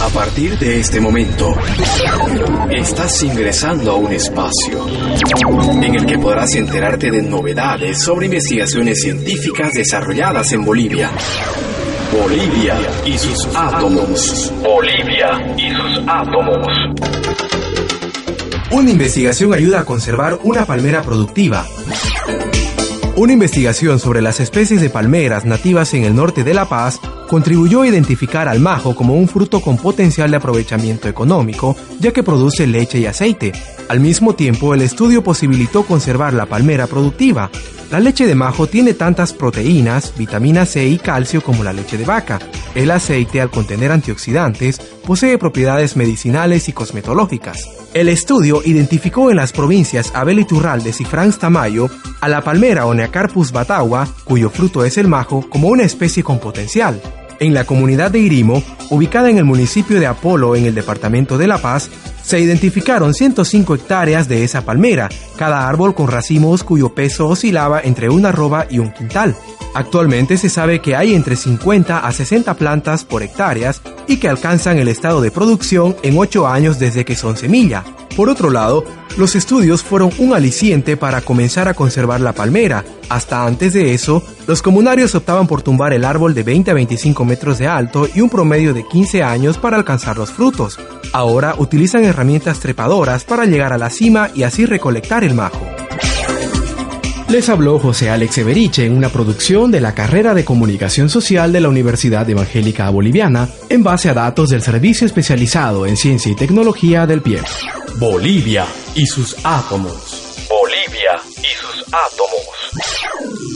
A partir de este momento, estás ingresando a un espacio en el que podrás enterarte de novedades sobre investigaciones científicas desarrolladas en Bolivia. Bolivia y sus átomos. Bolivia y sus átomos. Una investigación ayuda a conservar una palmera productiva. Una investigación sobre las especies de palmeras nativas en el norte de La Paz contribuyó a identificar al majo como un fruto con potencial de aprovechamiento económico, ya que produce leche y aceite. Al mismo tiempo, el estudio posibilitó conservar la palmera productiva. La leche de majo tiene tantas proteínas, vitamina C y calcio como la leche de vaca. El aceite, al contener antioxidantes, posee propiedades medicinales y cosmetológicas. El estudio identificó en las provincias Abel Iturraldes y Franz Tamayo a la palmera Oneacarpus batagua, cuyo fruto es el majo, como una especie con potencial. En la comunidad de Irimo, ubicada en el municipio de Apolo en el departamento de La Paz, se identificaron 105 hectáreas de esa palmera, cada árbol con racimos cuyo peso oscilaba entre una arroba y un quintal. Actualmente se sabe que hay entre 50 a 60 plantas por hectáreas y que alcanzan el estado de producción en 8 años desde que son semilla. Por otro lado, los estudios fueron un aliciente para comenzar a conservar la palmera. Hasta antes de eso, los comunarios optaban por tumbar el árbol de 20 a 25 metros de alto y un promedio de 15 años para alcanzar los frutos. Ahora utilizan herramientas trepadoras para llegar a la cima y así recolectar el majo. Les habló José Alex Everiche en una producción de la carrera de Comunicación Social de la Universidad Evangélica Boliviana en base a datos del Servicio Especializado en Ciencia y Tecnología del PIE. Bolivia y sus átomos. Bolivia y sus átomos.